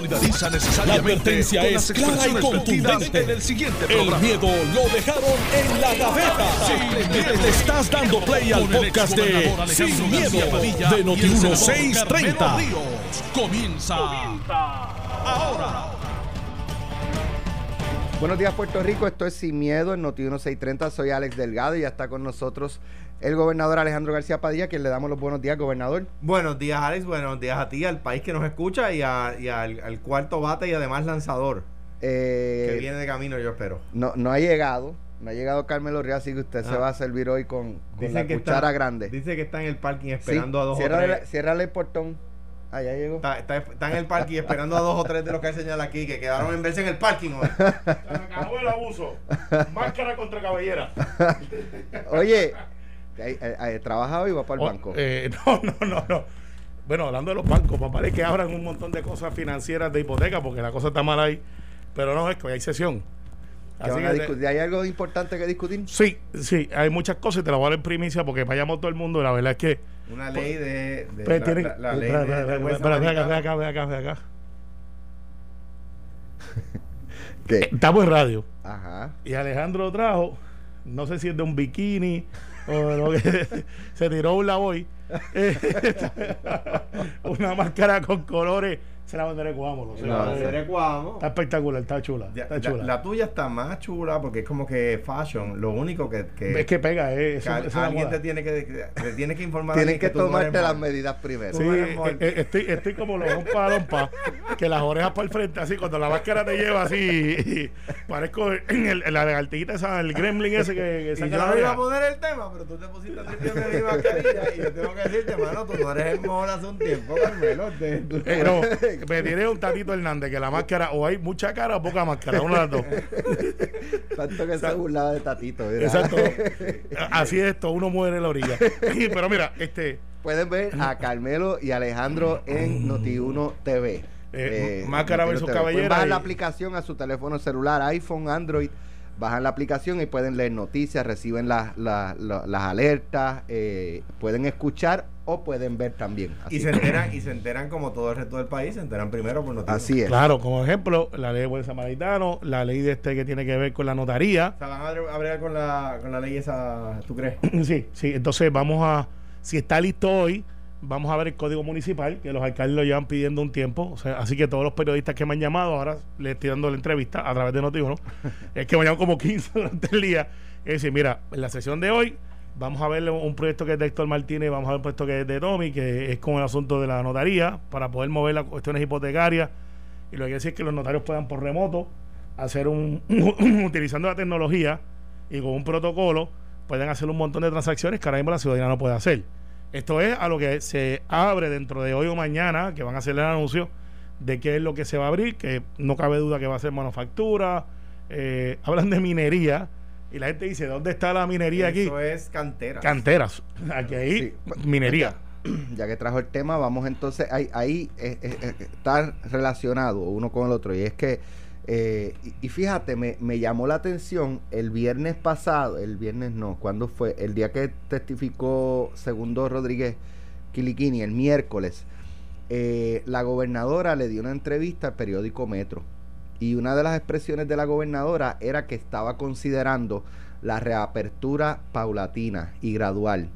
solidariza necesariamente. La advertencia con es clara y contundente. En el siguiente El programa. miedo lo dejaron en la gaveta. Miedo. Le estás dando play al podcast de Sin Miedo de y el Noti senador 1630. Carmelo Ríos. Comienza ahora. Buenos días Puerto Rico, esto es Sin Miedo en Noti 1630, soy Alex Delgado y ya está con nosotros el gobernador Alejandro García Padilla, quien le damos los buenos días, gobernador. Buenos días, Alex. Buenos días a ti, al país que nos escucha y, a- y al, al cuarto bate y además lanzador Eh, que viene de camino, yo espero. no, no ha llegado, no ha llegado Carmelo Ríos, así que usted se Ah. va a servir hoy con, la que cuchara está- grande. Dice que está en el parking Sí, esperando a dos o ciérrale, tres. ciérrale el portón. Ah, ya llegó. Está, está- está en el parking esperando a dos o tres de los que él señala aquí que quedaron en verse en el parking hoy. acabó el abuso. Máscara contra cabellera. Oye, eh, eh, eh, ¿trabaja hoy o va para el Oh, banco? eh, no, no, no, no. Bueno, hablando de los bancos, papá, es que abran un montón de cosas financieras de hipoteca porque la cosa está mal ahí. Pero no, es que hoy hay sesión. ¿Qué Así van a que te- discutir? ¿Hay algo importante que discutir? sí, sí, hay muchas cosas y te las voy a dar en primicia porque vayamos todo el mundo. La verdad es que. Una ley de. de pues, la, la- la ley acá, ve acá, ve acá. ¿Qué? Estamos en radio. Ajá. Y Alejandro trajo, no sé si es de un bikini o lo que se tiró un eh, una máscara con colores, se la bandera de Cuamo, lo sé. La. Está espectacular, está chula, Ya, está la, chula. la tuya está más chula porque es como que fashion. Lo único que. que es que pega, eh, eso- que esa es la alguien te tiene que, te tiene que informar. Tienes ti que tú no tomarte las medidas primero. Sí, eh, eh, estoy, estoy como los lompa lompa, que las orejas para el frente, así, cuando la máscara te lleva así, y parezco en, el, en la lagartija esa, el gremlin ese que, que Y saca yo la no iba a poner el tema, pero tú te pusiste a tripearme mi mascarilla y yo tengo que decirte, mano, tú no eres el mejor hace un tiempo, Carmelo. Te- Eh, no, me tiré un Tatito Hernández, que la máscara, o hay mucha cara o poca máscara, una de las dos. Tanto que se burlaba de Tatito. Exacto. Así es esto, uno muere en la orilla. Pero mira, este, Pueden ver a Carmelo y Alejandro en Noti1 TV. Eh, máscara Noti1 versus TV. cabellera bajar y- la aplicación a su teléfono celular, iPhone, Android. Bajan la aplicación y pueden leer noticias, reciben las, las, las- las alertas, eh, pueden escuchar o pueden ver también. Así, Y se enteran, y se enteran como todo el resto del país, se enteran primero por noticias. así es. claro, como ejemplo, la ley de buen samaritano, la ley de este que tiene que ver con la notaría. O sea, van a bre- a bregar con la, con la ley esa, ¿tú crees? Sí, sí, entonces vamos a, si está listo hoy, vamos a ver el código municipal, que los alcaldes lo llevan pidiendo un tiempo, o sea, así que todos los periodistas que me han llamado, ahora les estoy dando la entrevista a través de Noti1, es que me llaman como 15 durante el día, es decir, mira, en la sesión de hoy vamos a ver un proyecto que es de Héctor Martínez, vamos a ver un proyecto que es de Tommy, que es con el asunto de la notaría, para poder mover las cuestiones hipotecarias, y lo que quiere decir es que los notarios puedan por remoto hacer un, utilizando la tecnología y con un protocolo, pueden hacer un montón de transacciones que ahora mismo la ciudadanía no puede hacer. Esto es a lo que se abre dentro de hoy o mañana, que van a hacer el anuncio de qué es lo que se va a abrir, que no cabe duda que va a ser manufactura, eh, hablan de minería, y la gente dice, ¿dónde está la minería aquí? Eso es cantera. Canteras, aquí hay Sí. minería. ya que trajo el tema, vamos entonces, ahí, ahí eh, eh, eh, está relacionado uno con el otro. Y es que, eh, y, fíjate, me, llamó la atención el viernes pasado, el viernes no, ¿cuándo fue? El día que testificó Segundo Rodríguez Quiliquini, el miércoles, eh, la gobernadora le dio una entrevista al periódico Metro. Y una de las expresiones de la gobernadora era que estaba considerando la reapertura paulatina y gradual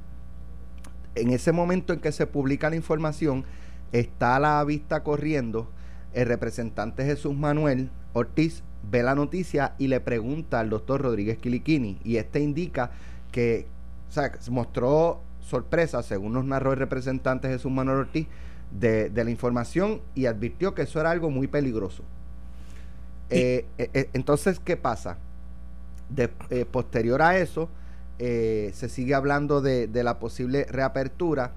en ese momento en que se publica la información, está la vista corriendo, el representante Jesús Manuel Ortiz ve la noticia y le pregunta al doctor Rodríguez Quiliquini, y este indica que, o sea, mostró sorpresa, según nos narró el representante Jesús Manuel Ortiz, de, de la información y advirtió que eso era algo muy peligroso. Eh, eh, eh, entonces, ¿qué pasa? De, eh, posterior a eso, se sigue hablando de, de la posible reapertura.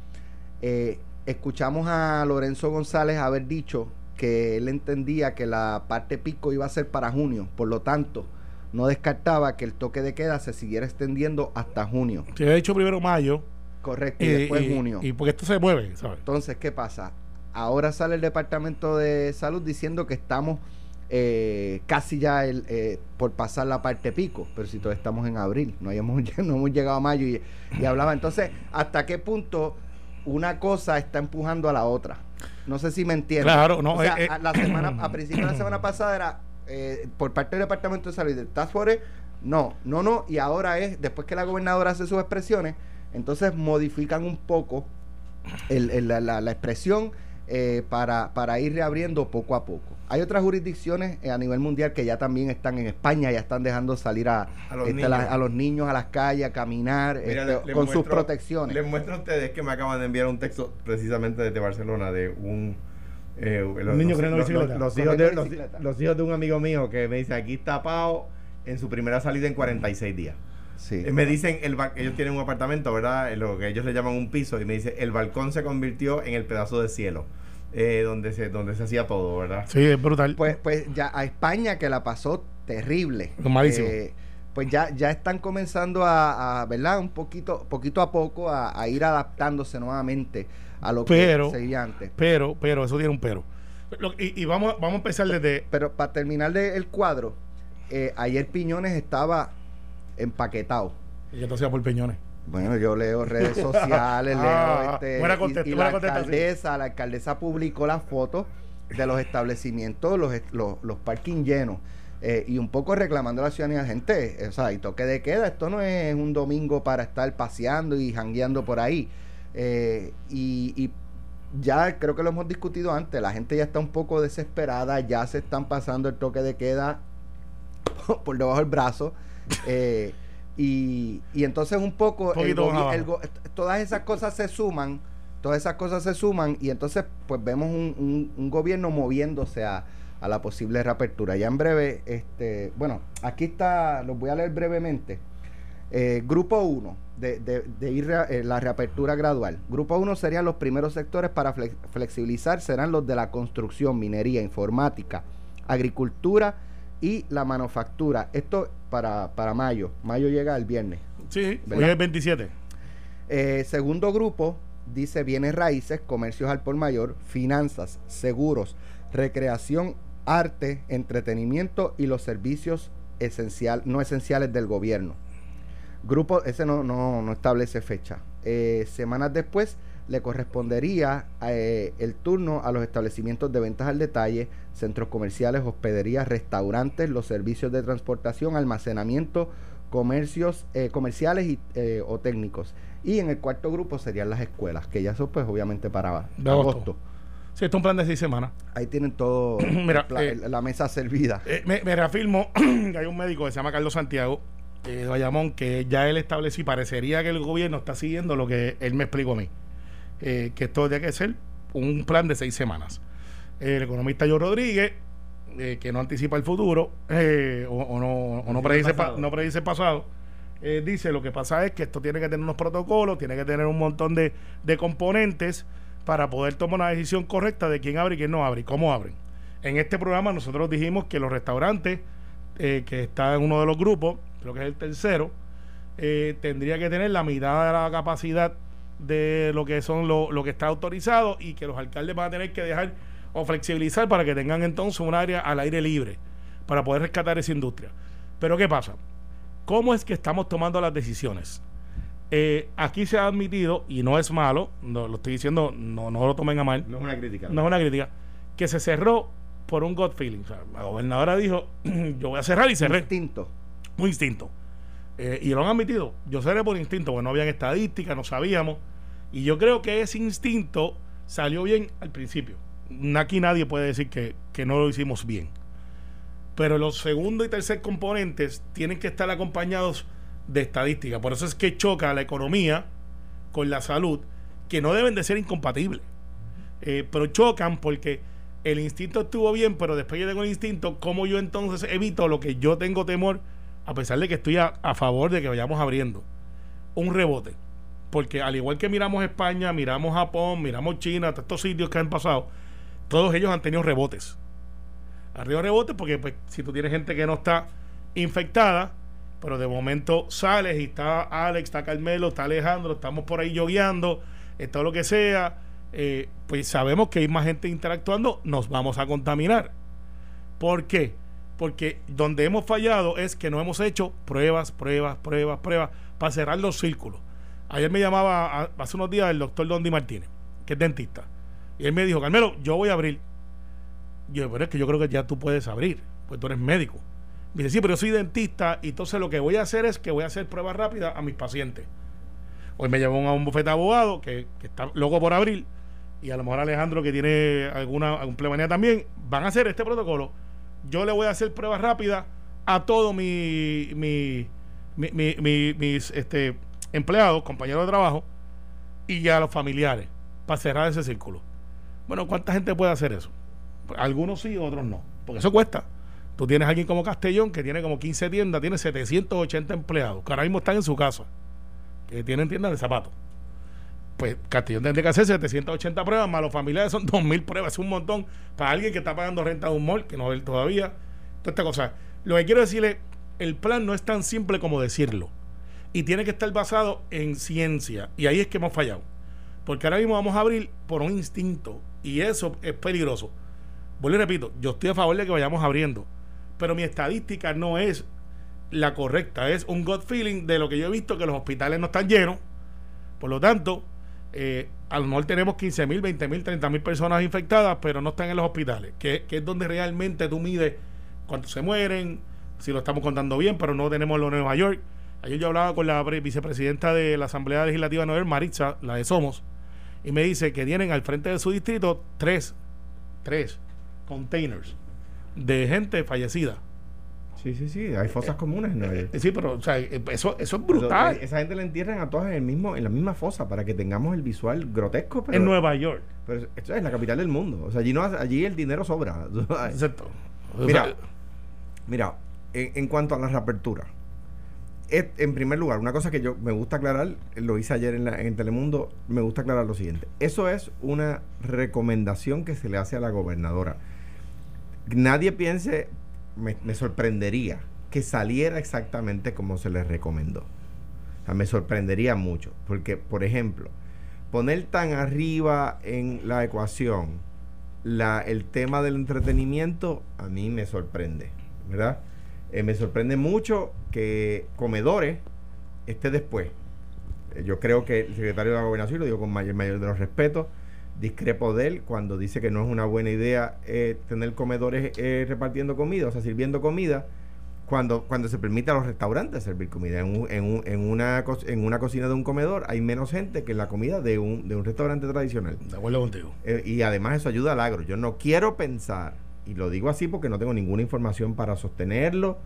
Escuchamos a Lorenzo González haber dicho que él entendía que la parte pico iba a ser para junio, por lo tanto, no descartaba que el toque de queda se siguiera extendiendo hasta junio. Se había dicho primero mayo, Correcto, y eh, después y- junio. y porque esto se mueve, ¿sabes? Entonces, ¿qué pasa? Ahora sale el Departamento de Salud diciendo que estamos eh, casi ya el, eh, por pasar la parte pico, pero si todavía estamos en abril, no, hayamos, no hemos llegado a mayo y, y hablaba. Entonces, ¿hasta qué punto una cosa está empujando a la otra. No sé si me entiendes. Claro, no, O sea, eh, eh. a, la semana, a principio de la semana pasada era eh, por parte del Departamento de Salud del Task Force, no, no, no, y ahora es, después que la gobernadora hace sus expresiones, entonces modifican un poco el- el- la, la- la expresión eh, para, para ir reabriendo poco a poco. Hay otras jurisdicciones eh, a nivel mundial que ya también están en España, ya están dejando salir a, A los este, la- niños. a los niños a las calles, a caminar, Mira, este, le- le con sus protecciones. Les muestro a ustedes que me acaban de enviar un texto precisamente desde Barcelona de un... eh, los, niño los- los- bicicleta. los hijos de, los, hijos de un amigo mío que me dice, aquí está Pau en su primera salida en 46 días. Sí. Eh, Me dicen, el ba- ellos tienen un apartamento, ¿verdad? Eh, Lo que ellos le llaman un piso, y me dice, el balcón se convirtió en el pedazo de cielo, eh, donde, se, donde se hacía todo, ¿verdad? Sí, es brutal. Pues, pues ya a España que la pasó terrible. Malísimo. Eh, pues ya, ya están comenzando a, a, ¿verdad? Un poquito, poquito a poco a, a ir adaptándose nuevamente a lo Pero- que seguía antes. pero, pero, eso tiene un pero. Lo- y, y vamos, vamos a empezar desde. Pero para terminar de- el cuadro, eh, ayer Piñones estaba empaquetado. Y esto sea por peñones. Bueno, yo leo redes sociales, Ah, leo este. buena y- contesta- y, buena la alcaldesa, la alcaldesa publicó las fotos de los establecimientos, los, los, los parking llenos. eh, y un poco reclamando a la ciudadanía, gente, o sea, y toque de queda, esto no es un domingo para estar paseando y jangueando por ahí. Eh, y, y ya creo que lo hemos discutido antes, la gente ya está un poco desesperada, ya se están pasando el toque de queda por debajo del brazo. eh, y, y entonces un poco el el go- todas esas cosas se suman, todas esas cosas se suman y entonces pues vemos un, un- un gobierno moviéndose a, a la posible reapertura. Ya en breve, este, bueno, aquí está, los voy a leer brevemente. Eh, grupo 1, de, de- de ir rea- eh, la reapertura gradual. Grupo 1 serían los primeros sectores para flex- flexibilizar, serán los de la construcción, minería, informática, agricultura y la manufactura. Esto para, para mayo. Mayo llega el viernes. Sí, hoy ¿Verdad? es 27. Eh, segundo grupo dice bienes raíces, comercios al por mayor, finanzas, seguros, recreación, arte, entretenimiento y los servicios esencial, no esenciales del gobierno. Grupo, ese no, no, no establece fecha. Eh, semanas después le correspondería eh, el turno a los establecimientos de ventas al detalle, centros comerciales, hospederías, restaurantes, los servicios de transportación, almacenamiento, comercios eh, comerciales y, eh, o técnicos. Y en el cuarto grupo serían las escuelas, que ya son pues obviamente para De agosto. agosto. Sí, esto es un plan de seis semanas. Ahí tienen todo Mira, eh, la mesa servida. Eh, me, me reafirmo que hay un médico que se llama Carlos Santiago eh, de Bayamón que ya él estableció y parecería que el gobierno está siguiendo lo que él me explicó a mí. Eh, que esto tiene que ser un plan de seis semanas. el economista Joe Rodríguez, eh, que no anticipa el futuro eh, o, o no, o no, predice pa- pasado. no predice el pasado, dice lo que pasa es que esto tiene que tener unos protocolos, tiene que tener un montón de, de componentes para poder tomar una decisión correcta de quién abre y quién no abre y cómo abren. En este programa nosotros dijimos que los restaurantes, eh, que está en uno de los grupos, creo que es el tercero, eh, tendría que tener la mitad de la capacidad de lo que son lo, lo que está autorizado y que los alcaldes van a tener que dejar o flexibilizar para que tengan entonces un área al aire libre para poder rescatar esa industria. Pero ¿qué pasa? ¿Cómo es que estamos tomando las decisiones? Eh, aquí se ha admitido, y no es malo, no, lo estoy diciendo, no, no lo tomen a mal, No es una crítica. no es una crítica, que se cerró por un gut feeling. O sea, la gobernadora dijo, yo voy a cerrar y cerré Instinto. un instinto. Eh, y lo han admitido. Yo cerré por instinto, porque no habían estadísticas, no sabíamos. Y yo creo que ese instinto salió bien al principio. Aquí nadie puede decir que, que no lo hicimos bien. Pero los segundo y tercer componentes tienen que estar acompañados de estadística. Por eso es que choca la economía con la salud, que no deben de ser incompatibles. Eh, pero chocan porque el instinto estuvo bien, pero después yo tengo el instinto, ¿cómo yo entonces evito lo que yo tengo temor, a pesar de que estoy a, a favor de que vayamos abriendo? Un rebote. Porque al igual que miramos España, miramos Japón, miramos China, todos estos sitios que han pasado, todos ellos han tenido rebotes. Han tenido rebotes porque pues, si tú tienes gente que no está infectada, pero de momento sales y está Alex, está Carmelo, está Alejandro, estamos por ahí yogueando, todo lo que sea, eh, pues sabemos que hay más gente interactuando, nos vamos a contaminar. ¿Por qué? Porque donde hemos fallado es que no hemos hecho pruebas, pruebas, pruebas, pruebas para cerrar los círculos. Ayer me llamaba hace unos días el doctor Dondi Martínez, que es dentista. Y él me dijo, Carmelo, yo voy a abrir. Yo, pero es que yo creo que ya tú puedes abrir, pues tú eres médico. Me dice, sí, pero yo soy dentista y entonces lo que voy a hacer es que voy a hacer pruebas rápidas a mis pacientes. Hoy me llevó a un bufete de abogado que, está loco por abrir y a lo mejor Alejandro que tiene alguna plemanía también, van a hacer este protocolo. Yo le voy a hacer pruebas rápidas a todos mi, mi- mi- mi- mi- mis este, empleados, compañeros de trabajo y a los familiares para cerrar ese círculo. Bueno, ¿cuánta gente puede hacer eso? Algunos sí, otros no, porque eso cuesta. Tú tienes a alguien como Castellón que tiene como 15 tiendas, tiene 780 empleados, que ahora mismo están en su casa, que tienen tiendas de zapatos. Pues Castellón tendría que hacer 780 pruebas, más familiares son 2.000 pruebas, es un montón para alguien que está pagando renta de un mall, que no ve todavía. Toda esta cosa. Lo que quiero decirle, el plan no es tan simple como decirlo. Y tiene que estar basado en ciencia. Y ahí es que hemos fallado. Porque ahora mismo vamos a abrir por un instinto. Y eso es peligroso. Vuelvo y repito, yo estoy a favor de que vayamos abriendo. Pero mi estadística no es la correcta. Es un gut feeling de lo que yo he visto que los hospitales no están llenos. Por lo tanto, eh, a lo mejor tenemos 15 mil, 20 mil, 30 mil personas infectadas, pero no están en los hospitales, que, es donde realmente tú mides cuántos se mueren, si lo estamos contando bien, pero no tenemos lo de Nueva York. Ayer yo hablaba con la pre- vicepresidenta de la Asamblea Legislativa Nueva York, Maritza, la de Somos, y me dice que tienen al frente de su distrito tres, tres containers de gente fallecida. Sí, sí, sí, hay fosas comunes en Nueva York. Eh, Sí, pero o sea, eh, eso, eso es brutal. eh, esa gente la entierran a todas en el mismo en la misma fosa para que tengamos el visual grotesco, pero, en Nueva York. pero esto es la capital del mundo. O sea, allí no allí el dinero sobra. Exacto. Mira, Mira, en, en cuanto a la reapertura, en primer lugar, una cosa que yo me gusta aclarar, lo hice ayer en, la- en Telemundo, me gusta aclarar lo siguiente. Eso es una recomendación que se le hace a la gobernadora. Nadie piense, me, sorprendería que saliera exactamente como se les recomendó. Me sorprendería mucho, porque, por ejemplo, poner tan arriba en la ecuación la, el tema del entretenimiento, a mí me sorprende, ¿verdad? Eh, me sorprende mucho que comedores esté después. Eh, yo creo que el secretario de la gobernación, lo digo con mayor, mayor de los respetos, discrepo de él cuando dice que no es una buena idea eh, tener comedores eh, repartiendo comida, o sea, sirviendo comida, cuando, cuando se permite a los restaurantes servir comida. En, un- en, un- en una, en una cocina de un comedor hay menos gente que en la comida de un, de un restaurante tradicional. de acuerdo contigo. Eh, y además eso ayuda al agro. Yo no quiero pensar, y lo digo así porque no tengo ninguna información para sostenerlo,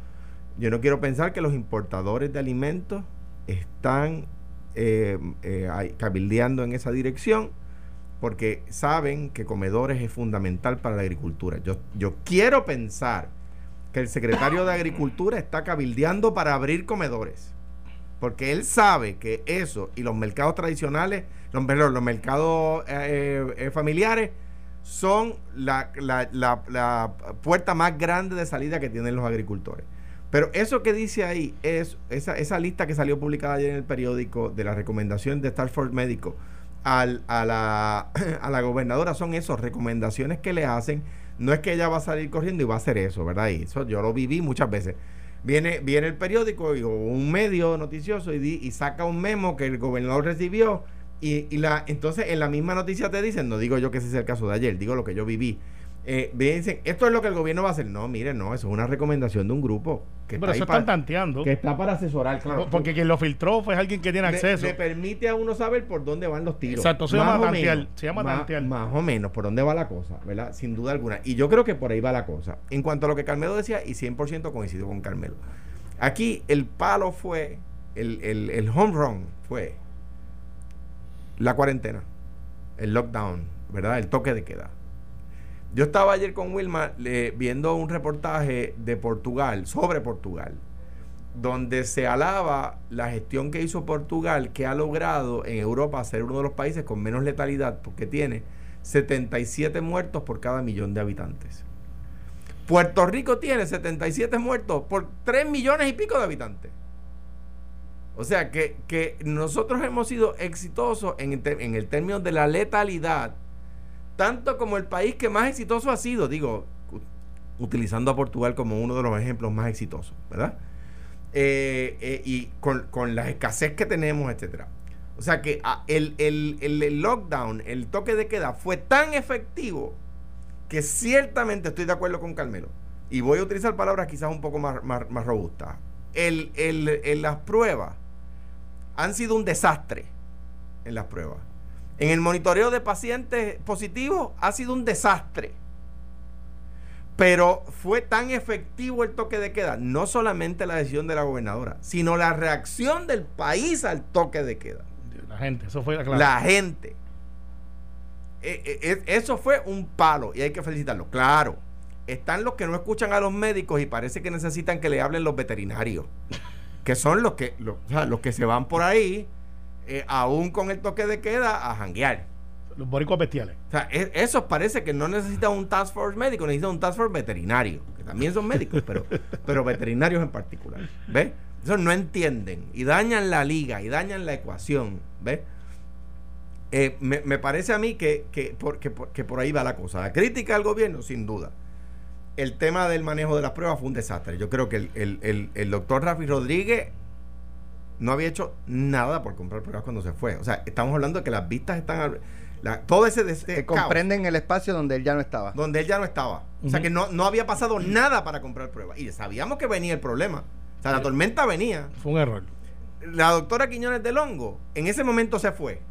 yo no quiero pensar que los importadores de alimentos están eh, eh, cabildeando en esa dirección porque saben que comedores es fundamental para la agricultura. Yo, yo quiero pensar que el secretario de Agricultura está cabildeando para abrir comedores. Porque él sabe que eso y los mercados tradicionales, los, los mercados eh, eh, familiares, son la, la- la- la puerta más grande de salida que tienen los agricultores. Pero eso que dice ahí es esa, esa lista que salió publicada ayer en el periódico de la recomendación de Starford Médico al- a, la, a la gobernadora son esas recomendaciones que le hacen. No es que ella va a salir corriendo y va a hacer eso, ¿verdad? Y eso yo lo viví muchas veces. Viene, viene el periódico y- o un medio noticioso y, di- y saca un memo que el gobernador recibió y, y la, entonces en la misma noticia te dicen, no digo yo que ese sea el caso de ayer, digo lo que yo viví. Eh, dicen, esto es lo que el gobierno va a hacer. No, mire, no, eso es una recomendación de un grupo que, Pero está, eso están tanteando. que está para asesorar, claro. Porque quien lo filtró fue alguien que tiene Le- acceso. Le, permite a uno saber por dónde van los tiros. Exacto, se Más llama o tantear, menos. se llama más, tantear. Más o menos por dónde va la cosa, ¿verdad? Sin duda alguna. Y yo creo que por ahí va la cosa. En cuanto a lo que Carmelo decía, y 100% coincido con Carmelo. Aquí el palo fue, el, el, el home run fue la cuarentena, el lockdown, ¿verdad? El toque de queda. Yo estaba ayer con Wilma le- viendo un reportaje de Portugal, sobre Portugal, donde se alaba la gestión que hizo Portugal, que ha logrado en Europa ser uno de los países con menos letalidad, porque tiene 77 muertos por cada millón de habitantes. Puerto Rico tiene 77 muertos por 3 millones y pico de habitantes. O sea que, que nosotros hemos sido exitosos en el término de la letalidad, tanto como el país que más exitoso ha sido, digo, utilizando a Portugal como uno de los ejemplos más exitosos, ¿verdad? Eh, eh, y con, con la escasez que tenemos, etcétera. O sea que ah, el, el- el- lockdown, el toque de queda fue tan efectivo que ciertamente estoy de acuerdo con Carmelo. Y voy a utilizar palabras quizás un poco más, más, más robustas. El- las pruebas han sido un desastre en las pruebas. En el monitoreo de pacientes positivos ha sido un desastre. Pero fue tan efectivo el toque de queda, no solamente la decisión de la gobernadora, sino la reacción del país al toque de queda. La gente, eso fue la clave. La gente. Eh, eh, eh, eso fue un palo y hay que felicitarlo. Claro, están los que no escuchan a los médicos y parece que necesitan que le hablen los veterinarios, que son los que, los, que se van por ahí, eh, aún con el toque de queda, a janguear. Los boricuas bestiales. O sea, e- esos parece que no necesitan un task force médico, necesitan un task force veterinario, que también son médicos, pero, pero veterinarios en particular. ¿Ves? Eso no entienden y dañan la liga y dañan la ecuación. ¿Ves? Eh, me, me parece a mí que, que, por, que por- que por ahí va la cosa. La crítica al gobierno, sin duda. El tema del manejo de las pruebas fue un desastre. Yo creo que el, el- el- el doctor Rafi Rodríguez no había hecho nada por comprar pruebas cuando se fue. O sea, estamos hablando de que las vistas están... al- la- todo ese, Que caos comprenden el espacio donde él ya no estaba. donde él ya no estaba. O sea que no, no había pasado nada para comprar pruebas. Y sabíamos que venía el problema. O sea, la tormenta venía. Fue un error. La doctora Quiñones del Hongo en ese momento se fue.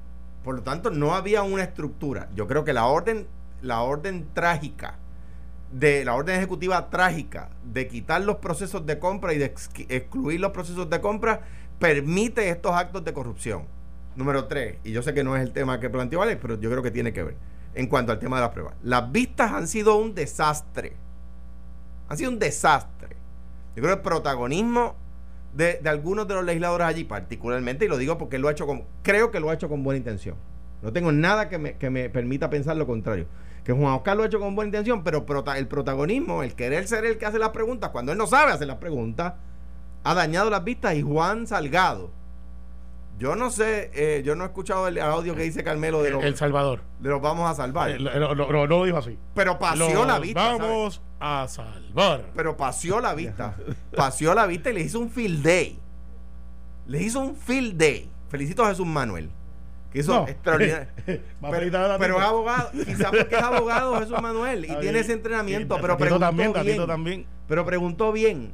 Por lo tanto, no había una estructura. Yo creo que la orden, la orden trágica, de la orden ejecutiva trágica de quitar los procesos de compra y de ex- excluir los procesos de compra permite estos actos de corrupción. Número tres, y yo sé que no es el tema que planteó Alex, pero yo creo que tiene que ver en cuanto al tema de las pruebas. Las vistas han sido un desastre. Han sido un desastre. Yo creo que el protagonismo de, de algunos de los legisladores allí, particularmente, y lo digo porque lo ha hecho con, creo que lo ha hecho con buena intención. No tengo nada que me, que me permita pensar lo contrario. Que Juan Oscar lo ha hecho con buena intención, pero el protagonismo, el querer ser el que hace las preguntas, cuando él no sabe hacer las preguntas, ha dañado las vistas. Y Juan Salgado, yo no sé, eh, yo no he escuchado el audio que dice Carmelo de los, El Salvador. de los vamos a salvar. Lo, lo- lo- no lo dijo así. pero paseó la vista. ¿sabes? Vamos a salvar. pero paseó la vista. paseó la vista y le hizo un field day. Le hizo un field day. Felicito a Jesús Manuel. Que hizo No. extraordinario. Pero, es abogado, quizás porque es abogado Jesús Manuel y tiene ese entrenamiento, pero preguntó también, bien. también. Pero preguntó bien.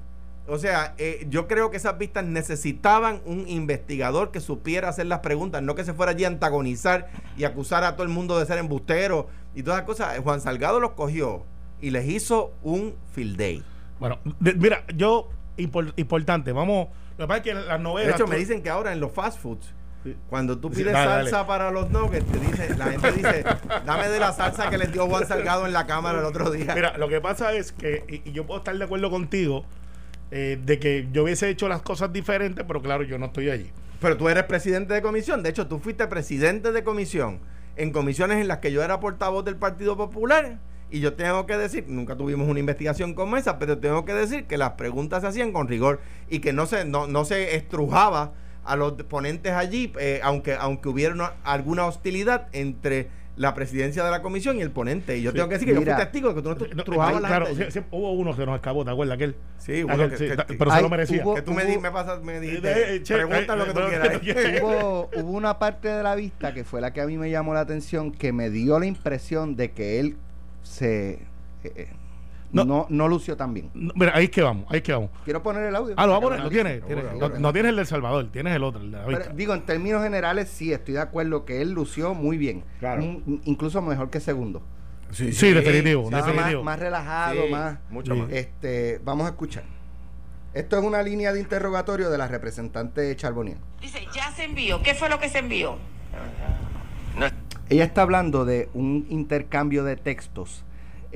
O sea, eh, yo creo que esas vistas necesitaban un investigador que supiera hacer las preguntas, no que se fuera allí a antagonizar y acusar a todo el mundo de ser embustero y todas esas cosas. Juan Salgado los cogió y les hizo un field day. Bueno, de- mira, yo, impor- importante, vamos. Lo que pasa es que las De novelas. hecho, me dicen que ahora en los fast foods, cuando tú pides dale, salsa dale. para los nuggets, te dice, la gente dice, dame de la salsa que les dio Juan Salgado en la cámara el otro día. Mira, lo que pasa es que, y, y yo puedo estar de acuerdo contigo, eh, de que yo hubiese hecho las cosas diferentes, pero claro, yo no estoy allí. Pero tú eres presidente de comisión. De hecho, tú fuiste presidente de comisión en comisiones en las que yo era portavoz del Partido Popular. Y yo tengo que decir, nunca tuvimos una investigación como esa, pero tengo que decir que las preguntas se hacían con rigor y que no se, no, no se estrujaba a los ponentes allí, eh, aunque, aunque hubiera una- alguna hostilidad entre la presidencia de la comisión y el ponente. Y yo Sí, tengo que decir que mira. yo fui testigo de que tú no No, estrujabas a la claro, gente allí. sí, sí, hubo uno que nos escapó, ¿te acuerdas? Aquel. Sí, uno Aquel, que- sí, que- que- pero se lo merecía. hubo- Que tú me, di- me, pasas, me dijiste, Eh, eh, che, pregunta eh, lo que tú eh, quieras. eh, hubo, hubo una parte de la vista que fue la que a mí me llamó la atención, que me dio la impresión de que él se eh, eh, No. no. No, lució tan bien. No, mira, ahí es que vamos, ahí es que vamos. Quiero poner el audio. Ah, lo va a poner, lo tienes. Ahora, no, no tienes el del Salvador, tienes el otro, el de la Pero, vista. digo, en términos generales, sí, estoy de acuerdo que él lució muy bien. Claro. Un- incluso mejor que segundo. Sí, definitivo, Estaba más, definitivo. más relajado, Sí, más. mucho Sí. más. Este, vamos a escuchar. Esto es una línea de interrogatorio de la representante Charbonier. Dice, ya se envió. ¿Qué fue lo que se envió? Ella está hablando de un intercambio de textos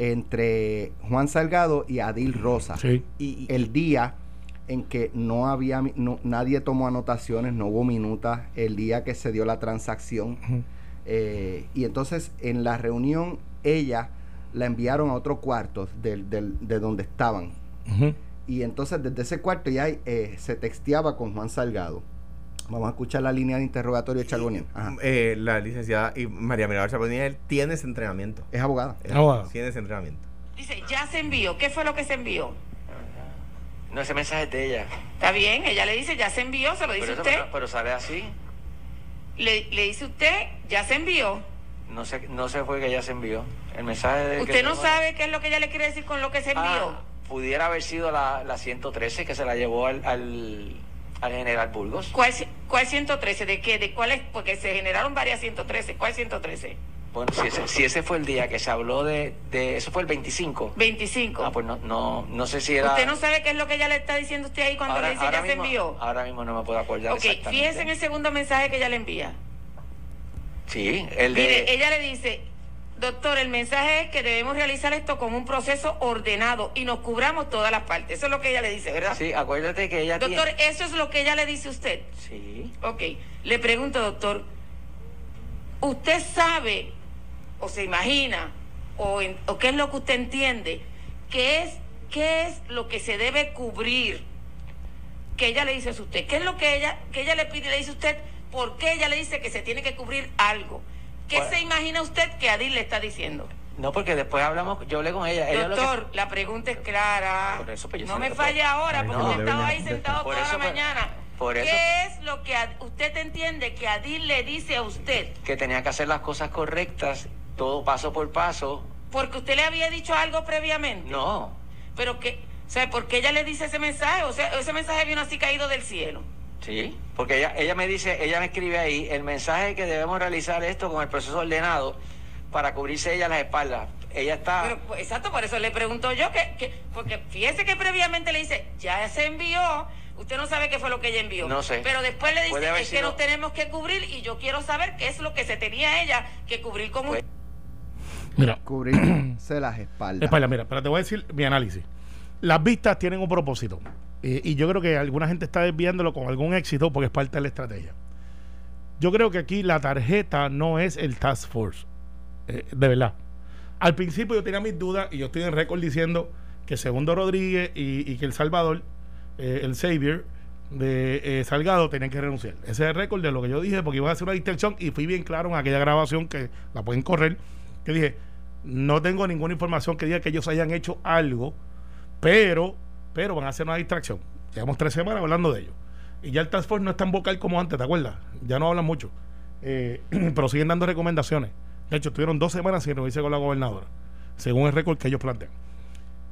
entre Juan Salgado y Adil Rosa. Sí. Y el día en que no había no- nadie tomó anotaciones, no hubo minutas, el día que se dio la transacción. Eh, y entonces en la reunión ella la enviaron a otro cuarto del- del- de donde estaban. Y entonces desde ese cuarto ya eh, se texteaba con Juan Salgado. Vamos a escuchar la línea de interrogatorio de Charbonier. Ajá. Eh, la licenciada y María Mirabal Charbonnier tiene ese entrenamiento. Es abogada. Ah, bueno. Tiene ese entrenamiento. Dice, ya se envió. ¿Qué fue lo que se envió? No, ese mensaje es de ella. Está bien, ella le dice, ya se envió, se lo dice Pero, eso- usted. pero, pero sale así. Le, le dice usted, ya se envió. No sé, no sé fue que ella se envió. El mensaje de que Usted no sabe qué es lo que ella le quiere decir con lo que se envió. Ah, pudiera haber sido la, la 113 que se la llevó al, al, al general Burgos. ¿Cuál, ¿Cuál 113? ¿De qué? ¿De cuál es? Porque se generaron varias 113. ¿Cuál 113? Bueno, si ese, si ese fue el día que se habló de, de eso fue el 25. 25. Ah, pues no, no, no sé si era. Usted no sabe qué es lo que ella le está diciendo usted ahí cuando ahora, le dice ya se envió. Ahora mismo no me puedo acordar Ok, fíjese en el segundo mensaje que ella le envía. Sí, el de. Mire, ella le dice, doctor, el mensaje es que debemos realizar esto con un proceso ordenado y nos cubramos todas las partes. Eso es lo que ella le dice, ¿verdad? Sí, acuérdate que ella Doctor, tiene. eso es lo que ella le dice a usted. Sí. Ok, le pregunto, doctor, ¿usted sabe o se imagina o, en- o qué es lo que usted entiende? ¿Qué es, ¿Qué es lo que se debe cubrir? Que ella le dice a usted. ¿Qué es lo que ella, que ella le pide y le dice a usted? ¿Por qué ella le dice que se tiene que cubrir algo? ¿Qué Bueno. se imagina usted que Adil le está diciendo? No, porque después hablamos, yo hablé con ella. ella lo que- Doctor, la pregunta es clara. Por eso, pues, yo no me falle ahora porque no, usted estaba ahí sentado Por toda eso, la pues, mañana. por eso, ¿Qué es lo que usted entiende que Adil le dice a usted? que tenía que hacer las cosas correctas, todo paso por paso. Porque usted le había dicho algo previamente. No, Pero que, o sea, ¿por qué ella le dice ese mensaje? O sea, ese mensaje vino así caído del cielo. Sí, porque ella, ella me dice, ella me escribe ahí, el mensaje que debemos realizar esto con el proceso ordenado para cubrirse ella las espaldas. Ella está... Pero, pues, exacto, por eso le pregunto yo que, que, porque fíjese que previamente le dice, ya se envió, usted no sabe qué fue lo que ella envió. No sé. Pero después le dice, es que nos tenemos que cubrir y yo quiero saber qué es lo que se tenía ella que cubrir con Pues- usted. Mira, Cubrirse las espaldas. espera, mira, pero te voy a decir mi análisis. Las vistas tienen un propósito. Eh, y yo creo que alguna gente está desviándolo con algún éxito porque es parte de la estrategia. Yo creo que aquí la tarjeta no es el Task Force. Eh, de verdad. Al principio yo tenía mis dudas y yo estoy en récord diciendo que Segundo Rodríguez y, y que El Salvador, eh, el Xavier de Salgado, tenían que renunciar. Ese es el récord de lo que yo dije porque iba a hacer una distinción y fui bien claro en aquella grabación que la pueden correr, que dije, no tengo ninguna información que diga que ellos hayan hecho algo, pero, pero van a hacer una distracción. Llevamos tres semanas hablando de ello. Y ya el Task Force no es tan vocal como antes, ¿te acuerdas? Ya no hablan mucho. Eh, pero siguen dando recomendaciones. De hecho, tuvieron dos semanas sin reunirse con la gobernadora, según el récord que ellos plantean.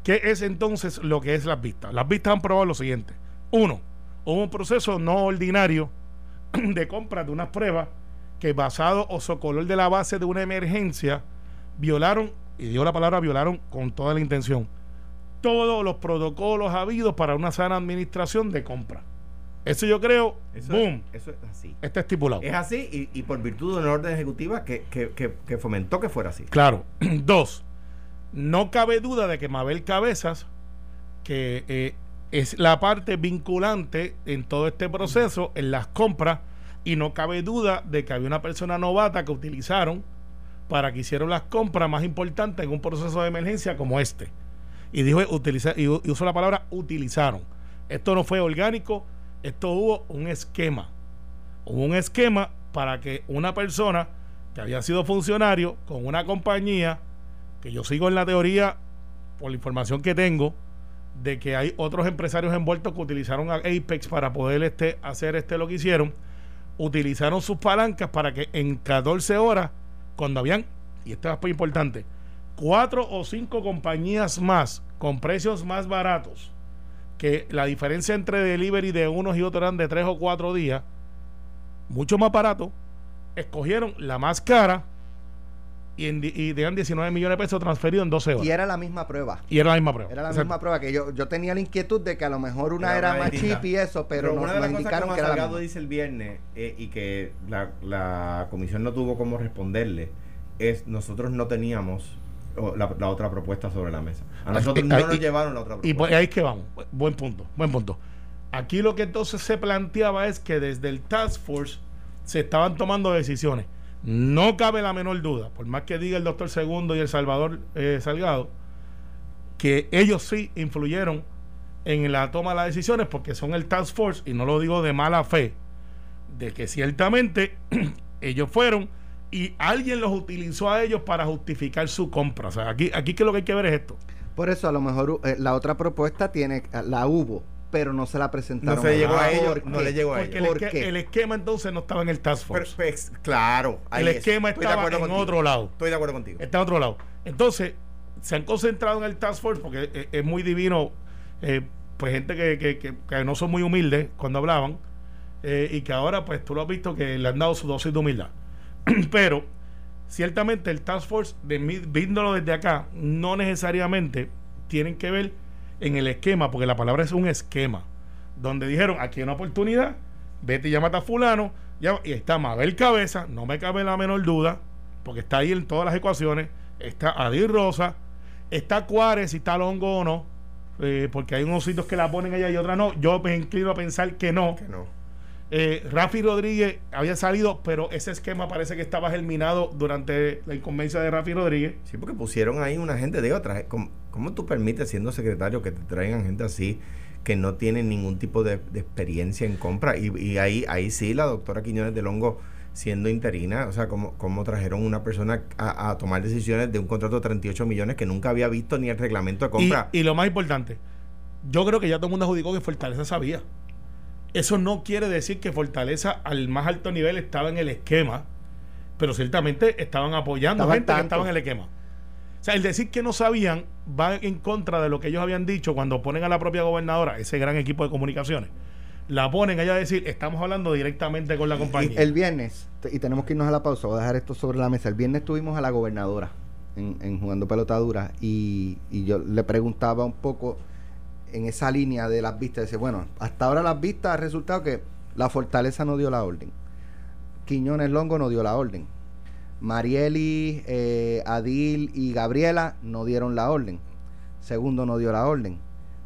¿Qué es entonces lo que es las vistas? Las vistas han probado lo siguiente. Uno, hubo un proceso no ordinario de compra de unas pruebas que basado o socolor de la base de una emergencia violaron, y digo la palabra violaron con toda la intención, todos los protocolos habidos para una sana administración de compra. Eso yo creo, Eso, boom, eso es así. está estipulado. Es así y, y por virtud de una orden ejecutiva que, que, que, que fomentó que fuera así. Claro. Dos, no cabe duda de que Mabel Cabezas, que eh, es la parte vinculante en todo este proceso, en las compras, y no cabe duda de que había una persona novata que utilizaron para que hicieron las compras más importantes en un proceso de emergencia como este. Y dijo y, y usó la palabra utilizaron. Esto no fue orgánico, esto hubo un esquema. Hubo un esquema para que una persona que había sido funcionario con una compañía, que yo sigo en la teoría, por la información que tengo, de que hay otros empresarios envueltos que utilizaron a Apex para poder este, hacer este lo que hicieron, utilizaron sus palancas para que en 14 horas, cuando habían, y esto es muy importante, cuatro o cinco compañías más con precios más baratos, que la diferencia entre delivery de unos y otros eran de tres o cuatro días, mucho más barato, escogieron la más cara y, en, y dejan 19 millones de pesos transferidos en 12 horas. Y era la misma prueba. Y era la misma prueba. Era la Exacto. misma prueba que yo, yo tenía la inquietud de que a lo mejor una Era más chip y eso, pero, nos, una de nos las cosas indicaron que era la Salgado misma. dice el viernes eh, y que la, la comisión no tuvo cómo responderle es nosotros no teníamos la, la otra propuesta sobre la mesa. A nosotros no nos llevaron la otra propuesta. Y pues ahí es que vamos. Buen punto, buen punto. Aquí lo que entonces se planteaba es que desde el Task Force se estaban tomando decisiones. No cabe la menor duda, por más que diga el doctor Segundo y el Salvador eh, Salgado, que ellos sí influyeron en la toma de las decisiones porque son el Task Force, y no lo digo de mala fe, de que ciertamente ellos fueron y alguien los utilizó a ellos para justificar su compra. O sea, aquí, aquí que lo que hay que ver es esto. Por eso a lo mejor eh, la otra propuesta tiene, la hubo, pero no se la presentaron. No se le llegó a ellos, ¿Por no le llegó a Porque ellos. el, ¿Por esque- qué? el esquema entonces no estaba en el Task Pero, Force. pues, claro. ahí el es. esquema estaba en contigo. otro lado. Estoy de acuerdo contigo. Está en otro lado. Entonces, se han concentrado en el Task Force porque es, es muy divino, eh, pues gente que, que- que- que no son muy humildes cuando hablaban eh, y que ahora, pues tú lo has visto que le han dado su dosis de humildad. Pero, ciertamente el Task Force, de, mí- viéndolo desde acá, no necesariamente tienen que ver en el esquema, porque la palabra es un esquema, donde dijeron, aquí hay una oportunidad, vete y llámate a fulano, y está Mabel Cabeza, no me cabe la menor duda, porque está ahí en todas las ecuaciones, está Adil Rosa, está Cuárez, si está Longo o no, eh, porque hay unos sitios que la ponen allá y otras no, yo me inclino a pensar que no. Que no. Eh, Rafi Rodríguez había salido, pero ese esquema parece que estaba germinado durante la incumbencia de Rafi Rodríguez. Sí, porque pusieron ahí una gente de otra. ¿Cómo, cómo tú permites, siendo secretario, que te traigan gente así que no tienen ningún tipo de, de experiencia en compra? Y, y ahí, ahí sí, la doctora Quiñones de Longo siendo interina, o sea, cómo, cómo trajeron una persona a, a tomar decisiones de un contrato de 38 millones que nunca había visto ni el reglamento de Y, compra. y lo más importante, yo creo que ya todo el mundo adjudicó que Fortaleza sabía. Eso no quiere decir que Fortaleza al más alto nivel estaba en el esquema, pero ciertamente estaban apoyando Estaba al gente que estaba en el esquema. O sea, el decir que no sabían va en contra de lo que ellos habían dicho cuando ponen a la propia gobernadora, ese gran equipo de comunicaciones, la ponen ella a decir, estamos hablando directamente con la Y compañía. el viernes, y tenemos que irnos a la pausa, voy a dejar esto sobre la mesa. El viernes tuvimos a la gobernadora en, en jugando pelotadura y, y yo le preguntaba un poco en esa línea de las vistas. Dice, bueno, hasta ahora las vistas ha resultado que la fortaleza no dio la orden. Quiñones Longo no dio la orden. Marieli, eh, Adil y Gabriela no dieron la orden. Segundo no dio la orden.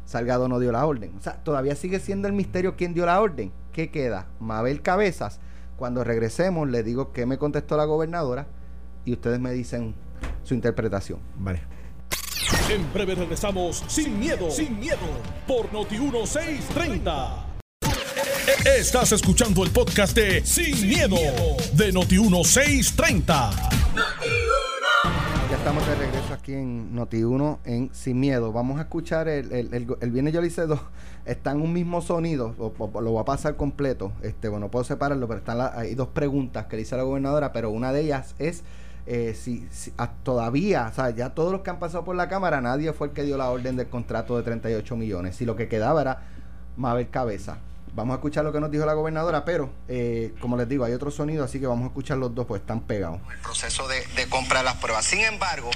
Salgado no dio la orden. O sea, todavía sigue siendo el misterio quién dio la orden. ¿Qué queda? Mabel Cabezas. Cuando regresemos, le digo qué me contestó la gobernadora y ustedes me dicen su interpretación. Vale. En breve regresamos sin miedo, sin miedo, por Noti 1630. Estás escuchando el podcast de Sin, miedo, de Noti 1630. Ya estamos de regreso aquí en Noti1 en Sin Miedo. Vamos a escuchar el, el, viernes yo le hice dos. Están un mismo sonido, lo voy a pasar completo. Este, bueno, puedo separarlo, pero están la- hay dos preguntas que le hice la gobernadora, pero una de ellas es eh, si, si- ah, todavía, o sea, ya todos los que han pasado por la Cámara, nadie fue el que dio la orden del contrato de 38 millones. Si lo que quedaba era Mabel Cabeza. Vamos a escuchar lo que nos dijo la gobernadora, pero eh, como les digo, hay otro sonido, así que vamos a escuchar los dos, pues están pegados. el proceso de, de compra de las pruebas. Sin embargo,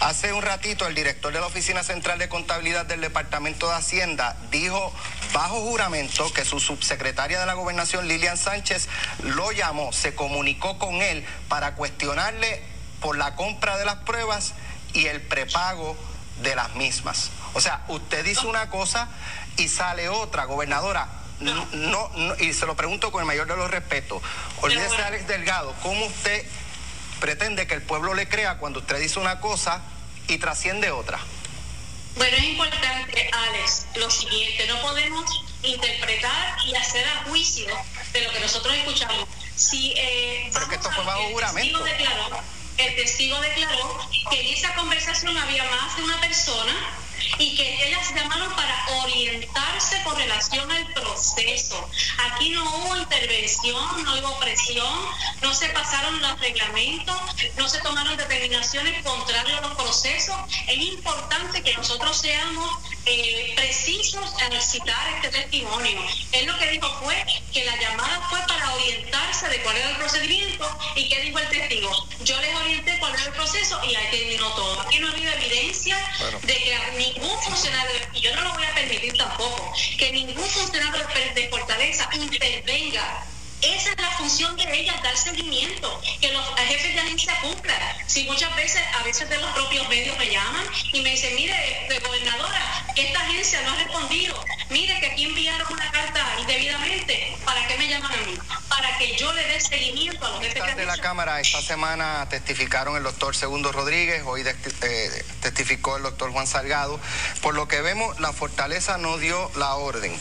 hace un ratito el director de la Oficina Central de Contabilidad del Departamento de Hacienda dijo bajo juramento que su subsecretaria de la Gobernación, Lilian Sánchez, lo llamó, se comunicó con él para cuestionarle por la compra de las pruebas y el prepago de las mismas. O sea, usted dice una cosa y sale otra, gobernadora. No, no, no, y se lo pregunto con el mayor de los respetos. Olvídese de Alex Delgado, ¿cómo usted pretende que el pueblo le crea cuando usted dice una cosa y trasciende otra? Bueno, es importante, Alex, lo siguiente, no podemos interpretar y hacer a juicio de lo que nosotros escuchamos. Si, eh, Pero que esto fue bajo el juramento. testigo declaró- el testigo declaró que en esa conversación había más de una persona y que ellas llamaron para orientarse con relación al proceso. Aquí no hubo intervención, no hubo presión, no se pasaron los reglamentos, no se tomaron determinaciones contrarias a los procesos. Es importante que nosotros seamos eh, precisos al citar este testimonio. Él lo que dijo fue que la llamada fue para orientarse de cuál era el procedimiento y qué dijo el testigo. Yo les orienté cuál era el proceso y ahí terminó todo. Aquí no ha habido evidencia de que ningún funcionario, y yo no lo voy a permitir tampoco, que ningún funcionario de Fortaleza intervenga esa es la función de ellas, dar seguimiento, que los jefes de agencia cumplan. Si muchas veces, a veces de los propios medios me llaman y me dicen, mire, de gobernadora, esta agencia no ha respondido, mire que aquí enviaron una carta indebidamente, ¿para qué me llaman a mí? Para que yo le dé seguimiento a los jefes de Estas de la agencia. Cámara esta semana testificaron el doctor Segundo Rodríguez, hoy eh, testificó el doctor Juan Salgado. Por lo que vemos, la Fortaleza no dio la orden.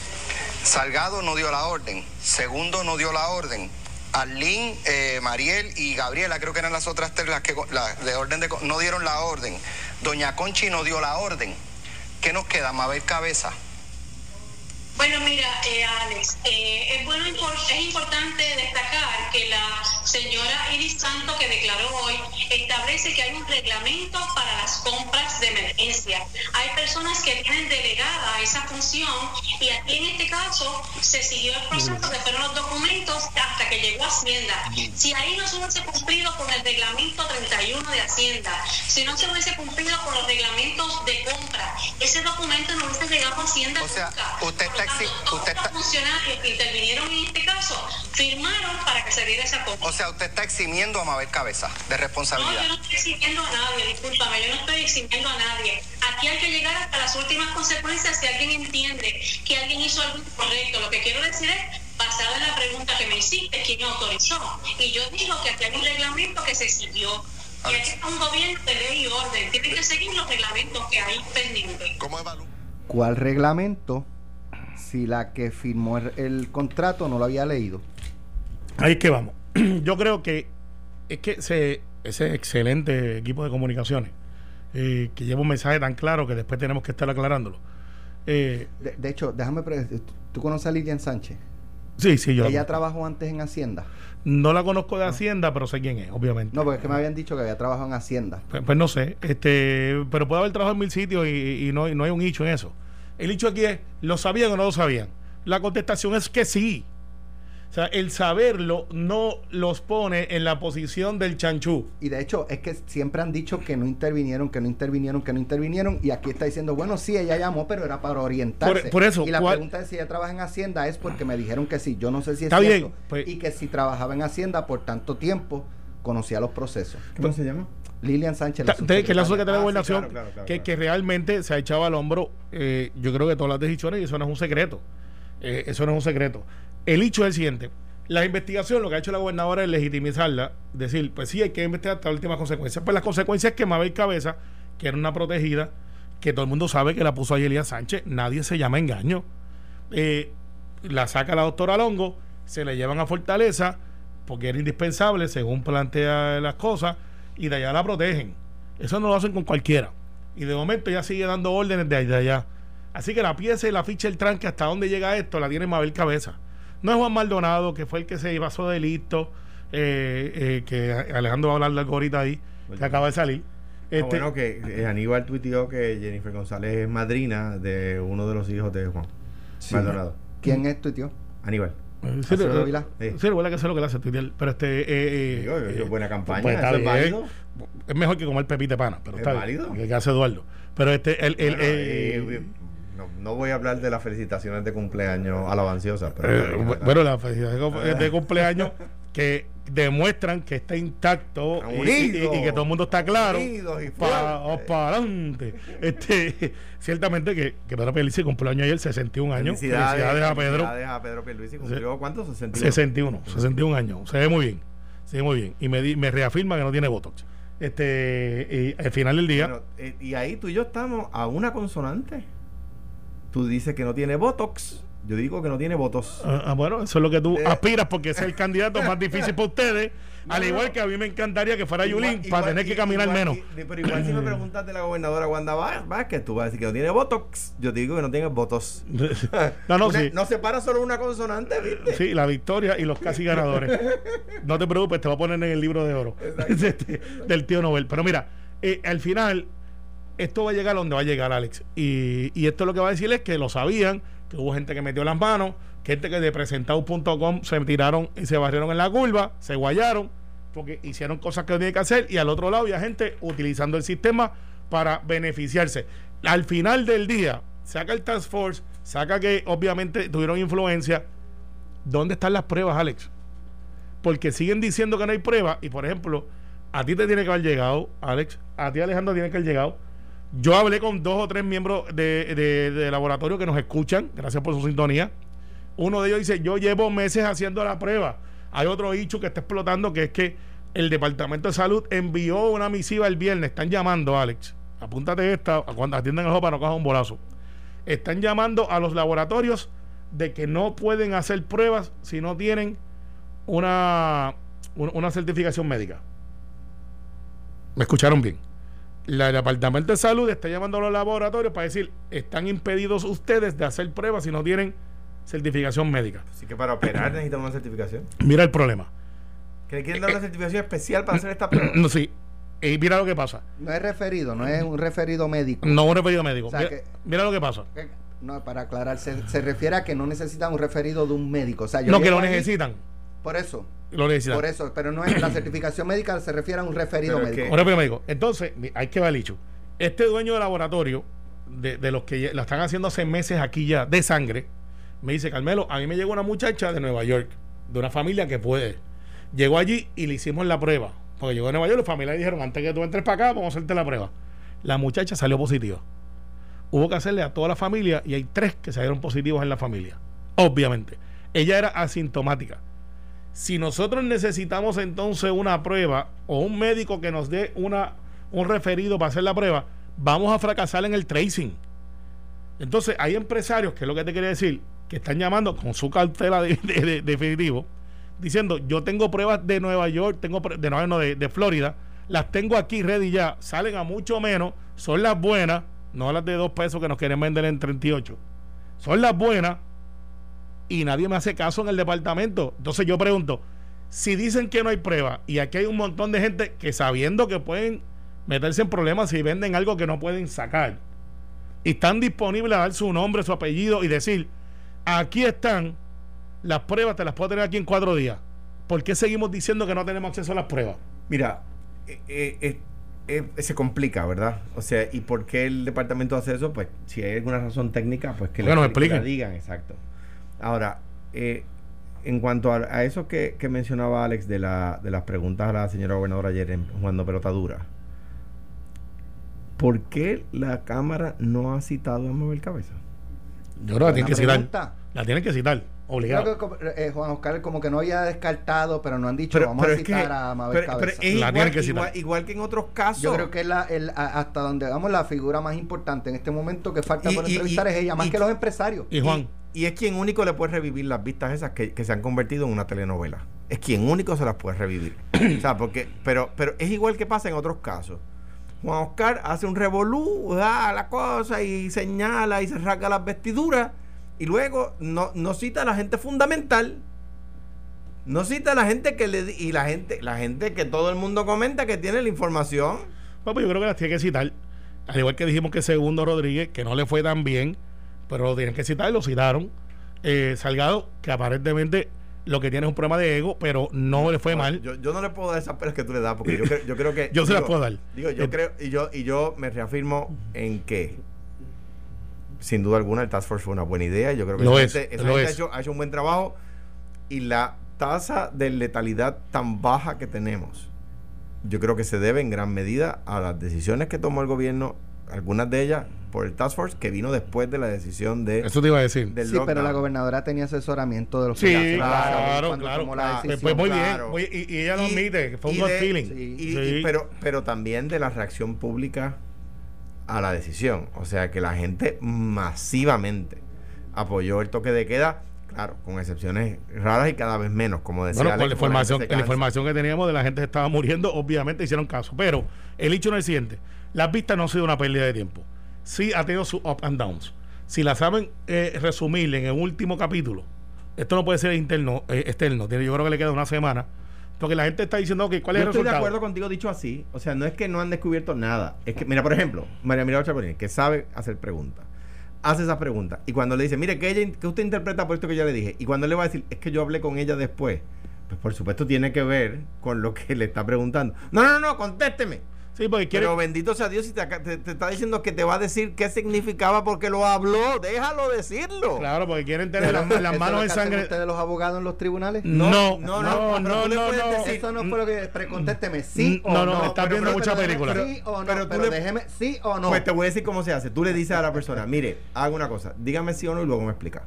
Salgado no dio la orden. Segundo no dio la orden. Arlín, eh, Mariel y Gabriela, creo que eran las otras tres las que de orden no dieron la orden. Doña Conchi no dio la orden. ¿Qué nos queda? Mabel Cabeza. Bueno, mira, eh, Alex, eh, es, bueno, es importante destacar que la señora Iris Santo, que declaró hoy, establece que hay un reglamento para las compras de emergencia. Hay personas que tienen delegada esa función y aquí en este caso se siguió el proceso, se fueron los documentos hasta que llegó Hacienda. Si ahí no hubiese cumplido con el reglamento 31 de Hacienda, si no se hubiese cumplido con los reglamentos de compra, ese documento no hubiese llegado a Hacienda. O sea, usted está usted está... funcionarios que intervinieron en este caso firmaron para que se diera esa compra. O sea, usted está eximiendo a Mabel Cabeza de responsabilidad. No, yo no estoy eximiendo a nadie, discúlpame, yo no estoy eximiendo a nadie. Aquí hay que llegar hasta las últimas consecuencias si alguien entiende que alguien hizo algo incorrecto. Lo que quiero decir es basado en la pregunta que me hiciste, ¿quién autorizó? Y yo digo que aquí hay un reglamento que se siguió. Y aquí está un gobierno de ley y orden. Tienen que seguir los reglamentos que hay pendientes. ¿Cómo ¿Cuál reglamento? si la que firmó el, contrato no lo había leído. Ahí es que vamos. Yo creo que es que ese, ese excelente equipo de comunicaciones eh, que lleva un mensaje tan claro que después tenemos que estar aclarándolo. Eh, de, hecho, déjame ¿tú conoces a Lilian Sánchez? Sí, sí, yo. Ella trabajó antes en Hacienda. No la conozco de Hacienda, pero sé quién es, obviamente. No, porque es que me habían dicho que había trabajado en Hacienda. Pues, pues no sé, este, pero puede haber trabajado en mil sitios y, no, y no hay un hecho en eso. El hecho aquí es, ¿lo sabían o no lo sabían? La contestación es que sí. O sea, el saberlo no los pone en la posición del chanchú. Y de hecho, es que siempre han dicho que no intervinieron, que no intervinieron, que no intervinieron. Y aquí está diciendo, bueno, sí, ella llamó, pero era para orientarse. Por, eso. Y la pregunta de si ella trabaja en Hacienda es porque me dijeron que sí. Yo no sé si es está cierto. Pues y que si trabajaba en Hacienda por tanto tiempo, conocía los procesos. ¿Cómo se llama? Lilian Sánchez. La que es la secretaria de ah, Gobernación, que, que, realmente se ha echado al hombro, eh, yo creo que todas las decisiones, y eso no es un secreto. Eh, eso no es un secreto. El hecho es el siguiente. La investigación, lo que ha hecho la gobernadora es legitimizarla, decir, pues sí, hay que investigar hasta las últimas consecuencias. Pues las consecuencias es que Mabel Cabeza, que era una protegida, que todo el mundo sabe que la puso ahí Elías Sánchez, nadie se llama engaño. Eh, la saca la doctora Longo, se le llevan a Fortaleza, porque era indispensable, según plantea las cosas y de allá la protegen. Eso no lo hacen con cualquiera. Y de momento ya sigue dando órdenes de allá. Así que la pieza y la ficha del tranque, hasta dónde llega esto, la tiene Mabel Cabeza. No es Juan Maldonado, que fue el que se pasó de listo, eh, eh, que Alejandro va a hablar de algo ahorita ahí, que acaba de salir. Ah, este, bueno, que eh, Aníbal tuiteó que Jennifer González es madrina de uno de los hijos de Juan Maldonado. ¿Quién es tuiteó? Aníbal. Sí, sí, recuerda que eso es lo que le hace Pero este. Eh, eh, buena campaña. Pues es válido. Es mejor que comer pepite pana, pero está válido. Que hace Eduardo. Pero este. El, el, eh, no, voy a hablar de las felicitaciones de cumpleaños alabanciosas. Pero, bueno, las felicitaciones de cumpleaños que demuestran que está intacto y, que todo el mundo está claro para adelante. Este ciertamente que, que Pedro Pierluisi cumplió año ayer 61 años. Felicidades, a Pedro. felicidades a Pedro Pierluisi cumplió ¿cuántos? 61 61 61 años. Se ve muy bien se ve muy bien. Y me, me reafirma que no tiene botox este y al final del día eh, y ahí tú y yo estamos a una consonante tú dices que no tiene botox yo digo que no tiene votos. Ah, ah, bueno, eso es lo que tú eh. aspiras porque es el candidato más difícil para ustedes. al igual que a mí me encantaría que fuera Yulín para tener que caminar menos. pero igual si me preguntas de la gobernadora Wanda Vázquez, tú vas a decir que no tiene votos. Yo te digo que no tiene votos. no, no, sí. No separa solo una consonante, ¿viste? Sí, la victoria y los casi ganadores. no te preocupes, te voy a poner en el libro de oro este, del tío Nobel. Pero mira, eh, al final, esto va a llegar a donde va a llegar, Alex. Y, y esto lo que va a decir es que lo sabían que hubo gente que metió las manos, gente que de presentado.com se tiraron y se barrieron en la curva, se guayaron, porque hicieron cosas que no tenían que hacer, y al otro lado había gente utilizando el sistema para beneficiarse. Al final del día, saca el Task Force, saca que obviamente tuvieron influencia. ¿Dónde están las pruebas, Alex? Porque siguen diciendo que no hay pruebas, y por ejemplo, a ti te tiene que haber llegado, Alex, a ti Alejandro tiene que haber llegado yo hablé con dos o tres miembros de, de, laboratorio que nos escuchan, gracias por su sintonía. Uno de ellos dice, yo llevo meses haciendo la prueba. Hay otro dicho que está explotando, que es que el Departamento de Salud envió una misiva el viernes. Están llamando, Alex. Apúntate esta, cuando atiendan el ojo para no coger un bolazo. Están llamando a los laboratorios de que no pueden hacer pruebas si no tienen una, una certificación médica. ¿Me escucharon bien? El Departamento de Salud está llamando a los laboratorios para decir, están impedidos ustedes de hacer pruebas si no tienen certificación médica. Así que para operar necesitan una certificación. Mira el problema. Que le quieren dar una certificación especial para hacer esta prueba. No, sí. Y mira lo que pasa. No es referido, no es un referido médico. No un referido médico. O sea mira, que- mira lo que pasa. No, para aclarar, se, se refiere a que no necesitan un referido de un médico. O sea, yo No, que lo necesitan. Por eso. Lo necesitan. Por eso, pero no es la certificación médica, se refiere a un referido Pero médico. que- Un referido médico. Entonces, hay que ver dicho. Este dueño de laboratorio, de, de los que la están haciendo hace meses aquí ya, de sangre, me dice, Carmelo, a mí me llegó una muchacha de Nueva York, de una familia que puede. Llegó allí y le hicimos la prueba. Porque llegó a Nueva York, los familiares dijeron, antes que tú entres para acá, vamos a hacerte la prueba. La muchacha salió positiva. Hubo que hacerle a toda la familia y hay tres que salieron positivos en la familia. Obviamente. Ella era asintomática. Si nosotros necesitamos entonces una prueba o un médico que nos dé una, un referido para hacer la prueba, vamos a fracasar en el tracing. Entonces, hay empresarios, que es lo que te quería decir, que están llamando con su cartela de, de- de- definitivo, diciendo, yo tengo pruebas de Nueva York, tengo de Nueva no, de, de Florida, las tengo aquí ready ya, salen a mucho menos, son las buenas, no las de dos pesos que nos quieren vender en 38, son las buenas, y nadie me hace caso en el departamento. Entonces yo pregunto, si dicen que no hay prueba y aquí hay un montón de gente que sabiendo que pueden meterse en problemas si venden algo que no pueden sacar y están disponibles a dar su nombre, su apellido y decir, aquí están las pruebas, te las puedo tener aquí en cuatro días. ¿Por qué seguimos diciendo que no tenemos acceso a las pruebas? Mira, eh, eh, eh, se complica, ¿verdad? O sea, ¿y por qué el departamento hace eso? Pues si hay alguna razón técnica, pues que, la digan, exacto. Ahora, eh, en cuanto a, a eso que, que mencionaba Alex de, la, de las preguntas a la señora gobernadora ayer en jugando pelota dura, ¿por qué la Cámara no ha citado a Mabel Cabeza? Yo creo que la tienen que citar. pregunta. La tienen que citar, Creo obligado. que como- eh, Juan Oscar como que no había descartado, pero no han dicho, Pero- vamos pero a es que- citar a Mabel pero- pero Cabeza. es La igual, tienen que citar. igual- igual que en otros casos. Yo creo que es la, el- a- hasta donde vamos la figura más importante en este momento que falta Y- por y- entrevistar y- es ella, más y- que los empresarios. Y Juan, Y es quien único le puede revivir las vistas esas que, que se han convertido en una telenovela. Es quien único se las puede revivir. o sea, porque, pero, pero es igual que pasa en otros casos. Juan Oscar hace un revolú, da la cosa y señala y se rasga las vestiduras y luego no, no cita a la gente fundamental. No cita a la gente que le y la gente, la gente que todo el mundo comenta que tiene la información. Bueno, pues yo creo que las tiene que citar. Al igual que dijimos que Segundo Rodríguez, que no le fue tan bien, pero lo tienen que citar y lo citaron. Eh, Salgado, que aparentemente lo que tiene es un problema de ego, pero no le fue mal. Yo, yo no le puedo dar esas pelas que tú le das porque yo, creo- yo creo que Yo se las puedo dar. Digo, yo Eh, creo, y yo, y yo me reafirmo en que sin duda alguna el Task Force fue una buena idea. Yo creo que Lo esa es, gente- esa lo gente es. Ha, hecho, ha hecho un buen trabajo y la tasa de letalidad tan baja que tenemos, yo creo que se debe en gran medida a las decisiones que tomó el gobierno, algunas de ellas por el Task Force, que vino después de la decisión de, Eso te iba a decir. Sí, pero la gobernadora tenía asesoramiento de los Sí, que claro, cuando claro. tomó la Ah, decisión. Pues muy claro. bien. muy- y, y ella lo admite, fue un feeling. sí, Y- Sí. y- pero, pero también de la reacción pública a la decisión. O sea que la gente masivamente apoyó el toque de queda, claro, con excepciones raras y cada vez menos, como decía Bueno, Alex, con la información, la información que teníamos de la gente que estaba muriendo, obviamente hicieron caso. Pero el hecho no es el siguiente: las vistas no han sido una pérdida de tiempo. Sí ha tenido sus up and downs. Si la saben eh, resumir en el último capítulo, esto no puede ser interno, eh, externo. Yo creo que le queda una semana. Porque la gente está diciendo que cuál es Yo el estoy de resultado. acuerdo contigo dicho así. O sea, no es que no han descubierto nada. Es que, mira, por ejemplo, María Mirada Chapolín, que sabe hacer preguntas, hace esa pregunta. Y cuando le dice, mire, que ella, que usted interpreta por esto que yo le dije. Y cuando le va a decir, es que yo hablé con ella después. Pues por supuesto tiene que ver con lo que le está preguntando. No, no, no, contésteme. Sí, porque quiere. Pero bendito sea Dios si te, aca- te- te está diciendo que te va a decir qué significaba porque lo habló. Déjalo decirlo. Claro, porque quieren tener las, las ¿Eso es manos lo en sangre. ustedes los abogados en los tribunales? No, No, no, no, no, no, no. puedes no. decir- Eso no fue lo que precontésteme, sí Mm, o no, no. no, estás Pero- viendo pero- mucha pero- película. Sí o no, Pero pero, tú le- déjeme, sí o no. Pues te voy a decir cómo se hace. Tú le dices a la persona, mire, haga una cosa, dígame sí o no y luego me explica.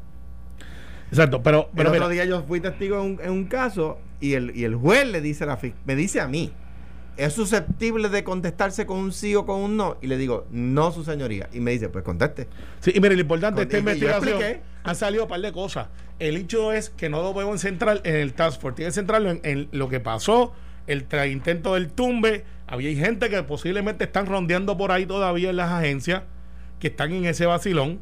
Exacto, pero, el pero otro mira, día yo fui testigo en un, en un caso y el, y el juez le dice a la me dice a mí, ¿es susceptible de contestarse con un sí o con un no? Y le digo, no, su señoría. Y me dice, pues conteste. Sí, y mire, lo importante de esta investigación han salido un par de cosas. El hecho es que no lo podemos centrar en el Task Force, tiene que centrarlo en, en lo que pasó, el intento del tumbe. Había gente que posiblemente están rondeando por ahí todavía en las agencias, que están en ese vacilón.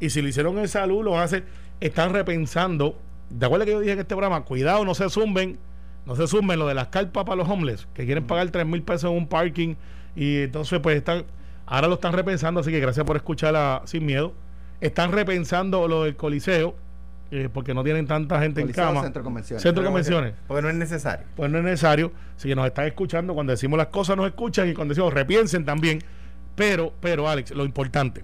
Y si lo hicieron en salud, lo van a hacer. están repensando. ¿De acuerdo que yo dije en este programa? Cuidado, no se zumben, no se zumben lo de las carpas para los homeless, que quieren pagar 3 mil pesos en un parking y entonces pues están, ahora lo están repensando, así que gracias por escucharla sin miedo. Están repensando lo del coliseo, eh, porque no tienen tanta gente en cama. Centro convenciones. Centro convenciones. Porque no es necesario. Pues no es necesario. Si nos están escuchando, cuando decimos las cosas nos escuchan y cuando decimos repiensen también. Pero, pero Alex, lo importante,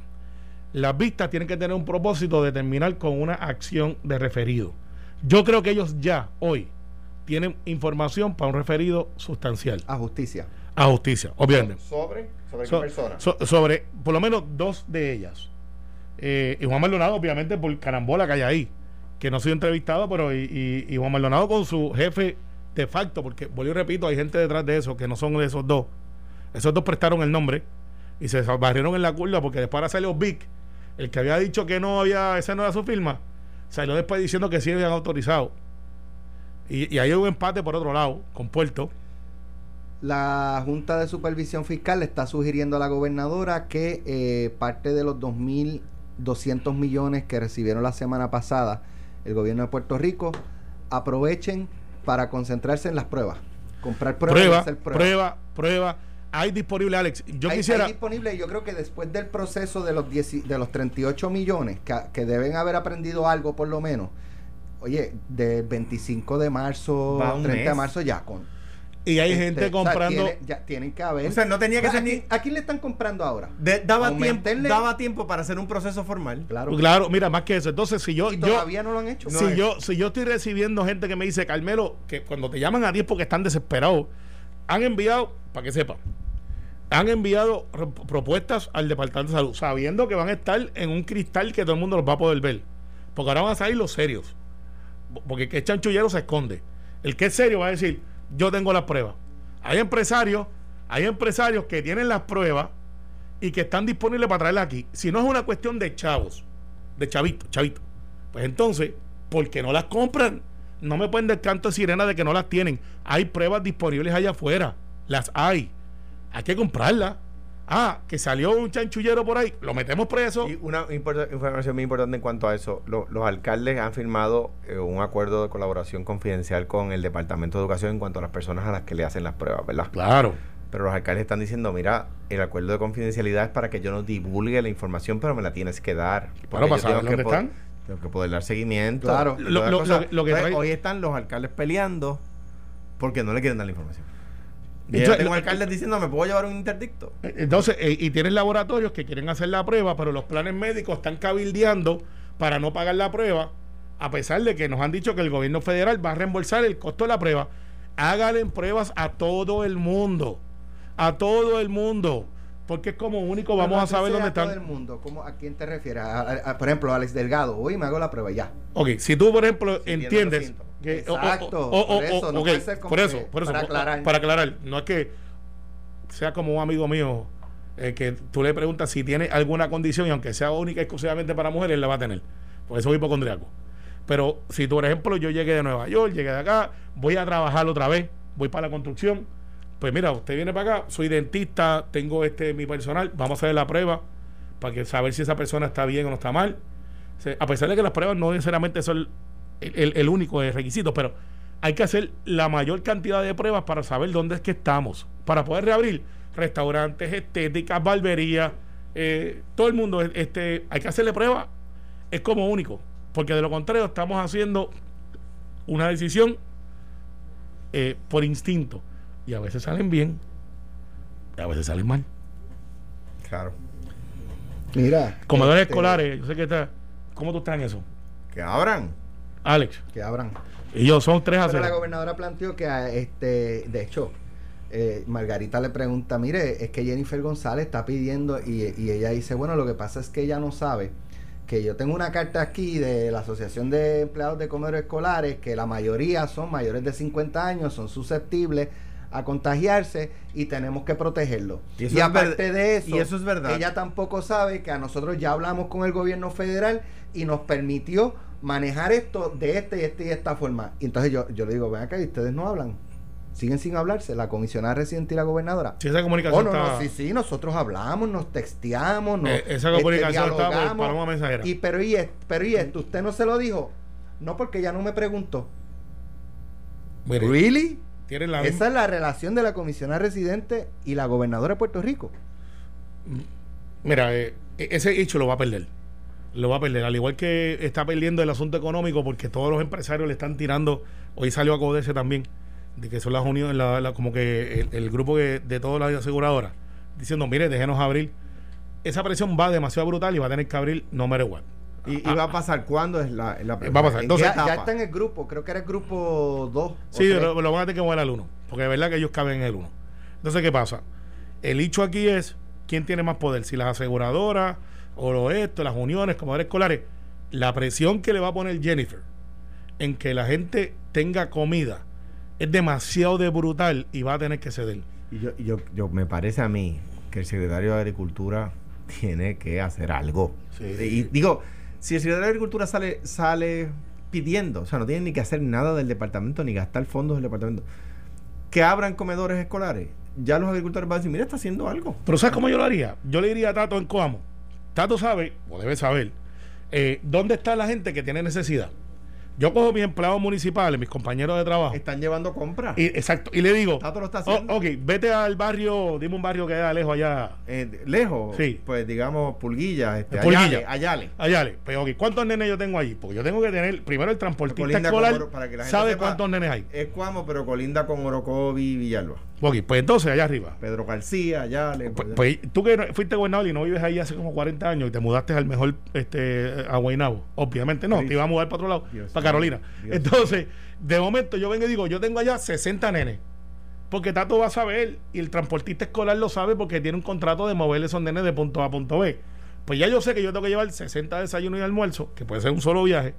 las vistas tienen que tener un propósito de terminar con una acción de referido. Yo creo que ellos ya hoy tienen información para un referido sustancial. A justicia. A justicia, obviamente. ¿Sobre? ¿Sobre So- qué persona? so- sobre por lo menos dos de ellas. Eh, y Juan Maldonado, obviamente, por carambola que hay ahí, que no ha sido entrevistado, pero y, y- y Juan Maldonado con su jefe de facto, porque vuelvo y repito, hay gente detrás de eso que no son de esos dos. Esos dos prestaron el nombre y se barrieron en la curva porque después ahora salió Vic, el que había dicho que no había, esa no era su firma, salió después diciendo que sí habían autorizado. Y, y hay un empate por otro lado, con Puerto. La Junta de Supervisión Fiscal le está sugiriendo a la gobernadora que eh, parte de los 2.200 millones que recibieron la semana pasada el gobierno de Puerto Rico aprovechen para concentrarse en las pruebas. Comprar pruebas Prueba, hacer prueba, prueba. Hay disponible, Alex. Yo hay, quisiera. hay disponible, yo creo que después del proceso de los, 10 de los 38 millones, que, que deben haber aprendido algo por lo menos, oye, del 25 de marzo, Va un 30 de marzo ya con... y hay este, gente o sea, comprando. tiene- ya tienen que haber... O sea, no tenía que ¿A ser ni- ¿A quién le están comprando ahora? De- daba, tiempo, Aumentenle- daba tiempo para hacer un proceso formal. Claro. Claro, mira, más que eso. Entonces, si yo. y yo todavía no lo han hecho. si, yo, si yo estoy recibiendo gente que me dice, Carmelo, que cuando te llaman a 10 porque están desesperados, han enviado, para que sepan, han enviado propuestas al Departamento de Salud, sabiendo que van a estar en un cristal que todo el mundo los va a poder ver. Porque ahora van a salir los serios. Porque el chanchullero se esconde. El que es serio va a decir, yo tengo las pruebas. Hay empresarios, hay empresarios que tienen las pruebas y que están disponibles para traerlas aquí. Si no es una cuestión de chavos, de chavito, chavito, pues entonces, ¿por qué no las compran? No me pueden dar canto de sirena de que no las tienen. Hay pruebas disponibles allá afuera. Las hay. Hay que comprarlas. Ah, que salió un chanchullero por ahí, lo metemos preso. Y una información muy importante en cuanto a eso. Lo- los alcaldes han firmado eh, un acuerdo de colaboración confidencial con el Departamento de Educación en cuanto a las personas a las que le hacen las pruebas, ¿verdad? Claro. Pero los alcaldes están diciendo, mira, el acuerdo de confidencialidad es para que yo no divulgue la información, pero me la tienes que dar. Bueno, para saber tengo dónde están. Tengo que poder dar seguimiento. Claro. Lo- lo- lo- lo que Entonces, hoy están los alcaldes peleando porque no le quieren dar la información. Y Entonces, yo tengo lo- alcaldes diciendo, ¿me puedo llevar un interdicto? Eh, Entonces, eh, y tienes laboratorios que quieren hacer la prueba, pero los planes médicos están cabildeando para no pagar la prueba, a pesar de que nos han dicho que el gobierno federal va a reembolsar el costo de la prueba. Háganle pruebas a todo el mundo, a todo el mundo, porque es como único vamos a saber dónde todo están. el mundo. ¿Cómo, ¿A quién te refieres? A- a- a- por ejemplo, Alex Delgado. Hoy me hago la prueba ya. Ok, si tú, por ejemplo, entiendes. Que. o- o- Exacto, o- o- por eso, no puede ser como por eso, que- por eso, para aclarar. para aclarar, no es que sea como un amigo mío eh, que tú le preguntas si tiene alguna condición y aunque sea única y exclusivamente para mujeres, la va a tener. Por eso es hipocondriaco. Pero si tú, por ejemplo, yo llegué de Nueva York, llegué de acá, voy a trabajar otra vez, voy para la construcción, pues mira, usted viene para acá, soy dentista, tengo este mi personal, vamos a hacer la prueba para que saber si esa persona está bien o no está mal. O sea, a pesar de que las pruebas no necesariamente son el, único requisito, pero hay que hacer la mayor cantidad de pruebas para saber dónde es que estamos, para poder reabrir restaurantes, estéticas, barberías, eh, todo el mundo, este, hay que hacerle pruebas, es como único, porque de lo contrario estamos haciendo una decisión eh, por instinto y a veces salen bien y a veces salen mal. Claro. Mira. Comedores este, escolares, yo sé que está, ¿cómo tú estás en eso? Que abran. Alex, Que abran. y yo son tres a Pero la gobernadora planteó que, a este, de hecho, eh, Margarita le pregunta, mire, es que Jennifer González está pidiendo, y, y ella dice, bueno, lo que pasa es que ella no sabe que yo tengo una carta aquí de la Asociación de Empleados de Comedores Escolares, que la mayoría son mayores de 50 años, son susceptibles a contagiarse y tenemos que protegerlos. Y eso aparte de eso, y eso es verdad. ella tampoco sabe que a nosotros ya hablamos con el gobierno federal y nos permitió manejar esto de este y este y esta forma. Y entonces yo, yo le digo, ven acá y ustedes no hablan. siguen sin hablarse, la comisionada residente y la gobernadora. Sí, esa comunicación Oh, no, está- no, sí, sí, nosotros hablamos, nos texteamos, nos, Eh, esa comunicación está por dialogamos. paloma mensajera. Y pero y, es- pero y esto, usted no se lo dijo. No, porque ella no me preguntó. Mire, ¿Really? la Esa es la relación de la comisionada residente y la gobernadora de Puerto Rico. Mira, eh, ese hecho lo va a perder. Lo va a perder. Al igual que está perdiendo el asunto económico porque todos los empresarios le están tirando. Hoy salió a CODESE también, de que son las uniones, la- la- como que el, el grupo que- de todas las aseguradoras, diciendo, mire, déjenos abrir. Esa presión va demasiado brutal y va a tener que abrir no matter what. ¿Y, y va a pasar cuándo es la, la Va a pasar. ¿En Entonces- Ya, está en el grupo, creo que era el grupo 2. Sí, lo, lo van a tener que mover al 1, porque de verdad que ellos caben en el 1. Entonces, ¿qué pasa? El hecho aquí es quién tiene más poder, si las aseguradoras o lo esto, las uniones, comedores escolares. La presión que le va a poner Jennifer en que la gente tenga comida es demasiado de brutal y va a tener que ceder. Y yo, yo, yo- me parece a mí que el secretario de Agricultura tiene que hacer algo. Sí. Y digo, si el secretario de Agricultura sale, sale pidiendo, o sea, no tiene ni que hacer nada del departamento ni gastar fondos del departamento, que abran comedores escolares, ya los agricultores van a decir, mira, está haciendo algo. Pero ¿sabes cómo yo lo haría? Yo le diría a Tato en Coamo. Tato sabe, o debe saber, eh, dónde está la gente que tiene necesidad. Yo cojo mis empleados municipales, mis compañeros de trabajo. Están llevando compras. Y, exacto. Y le digo, Tato lo está "Oh, haciendo. ok, vete al barrio, dime un barrio que queda lejos allá. Eh, lejos, Sí. pues digamos, Pulguilla, este, Pulguilla. Ayale, Ayale. Pues, ok, ¿cuántos nenes yo tengo allí? Porque yo tengo que tener, primero el transportista con escolar, para que la gente sabe sepa, cuántos nenes hay. Es Cuamo, pero colinda con Orocovi y Villalba. Ok, pues entonces allá arriba. Pedro García, Ayale. Pues, pues, tú que fuiste gobernador y no vives ahí hace como 40 años y te mudaste al mejor este, a Guaynabo. Obviamente no, te ibas a mudar para otro lado, Dios para Carolina. Dios Entonces, de momento yo vengo y digo, yo tengo allá 60 nenes. Porque Tato va a saber y el transportista escolar lo sabe porque tiene un contrato de moverle esos nenes de punto A a punto B. Pues ya yo sé que yo tengo que llevar 60 desayunos y almuerzo, que puede ser un solo viaje,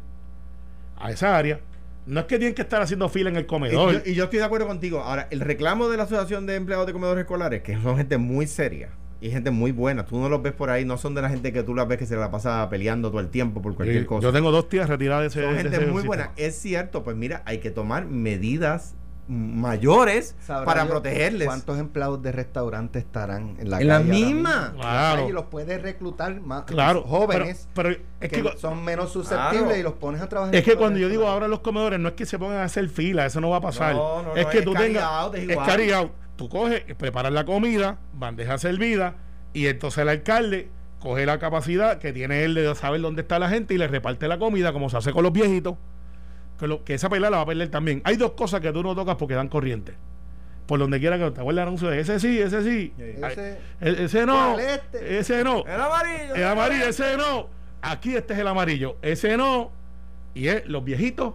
a esa área. No es que tienen que estar haciendo fila en el Y comedor. yo, y yo estoy de acuerdo contigo. Ahora, el reclamo de la Asociación de Empleados de Comedores Escolares, que son gente muy seria y gente muy buena, tú no los ves por ahí, no son de la gente que tú las ves que se la pasa peleando todo el tiempo por cualquier Sí, cosa. Yo tengo dos tías retiradas de ese son gente ese muy buena. Es cierto, pues mira, hay que tomar medidas mayores ¿Sabrá para protegerles. ¿Cuántos empleados de restaurante estarán en la En la calle misma. Claro. Y los puedes reclutar más Claro, jóvenes Pero, pero es que, que, son menos susceptibles Claro. y los pones a trabajar. es que cuando yo digo ahora los comedores, no es que se pongan a hacer fila, eso no va a pasar. No, no, es no, que es tú tengas. out, es carry out. Tú coges, preparas la comida, bandeja servida, y entonces el alcalde coge la capacidad que tiene él de saber dónde está la gente y le reparte la comida, como se hace con los viejitos. Que, lo- que esa pelea la va a perder también. Hay dos cosas que tú no tocas porque dan corriente. Por donde quiera que te acuerdes el anuncio de ese sí, ese sí. Ese- el- ese no. ¿Cuál este? Ese no. El amarillo. El amarillo, ese no. Aquí este es el amarillo. Ese no. Y es los viejitos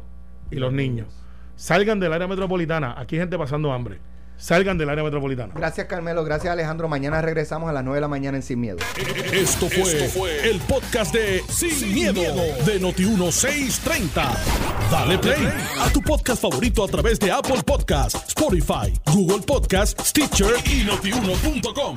y los niños. Salgan del área metropolitana. Aquí hay gente pasando hambre. Salgan del área metropolitana. Gracias Carmelo, gracias Alejandro. Mañana regresamos a las 9 de la mañana en Sin Miedo. Esto fue, el podcast de Sin, miedo, de Noti1630. Dale play a tu podcast favorito a través de Apple Podcasts, Spotify, Google Podcasts, Stitcher y notiuno.com.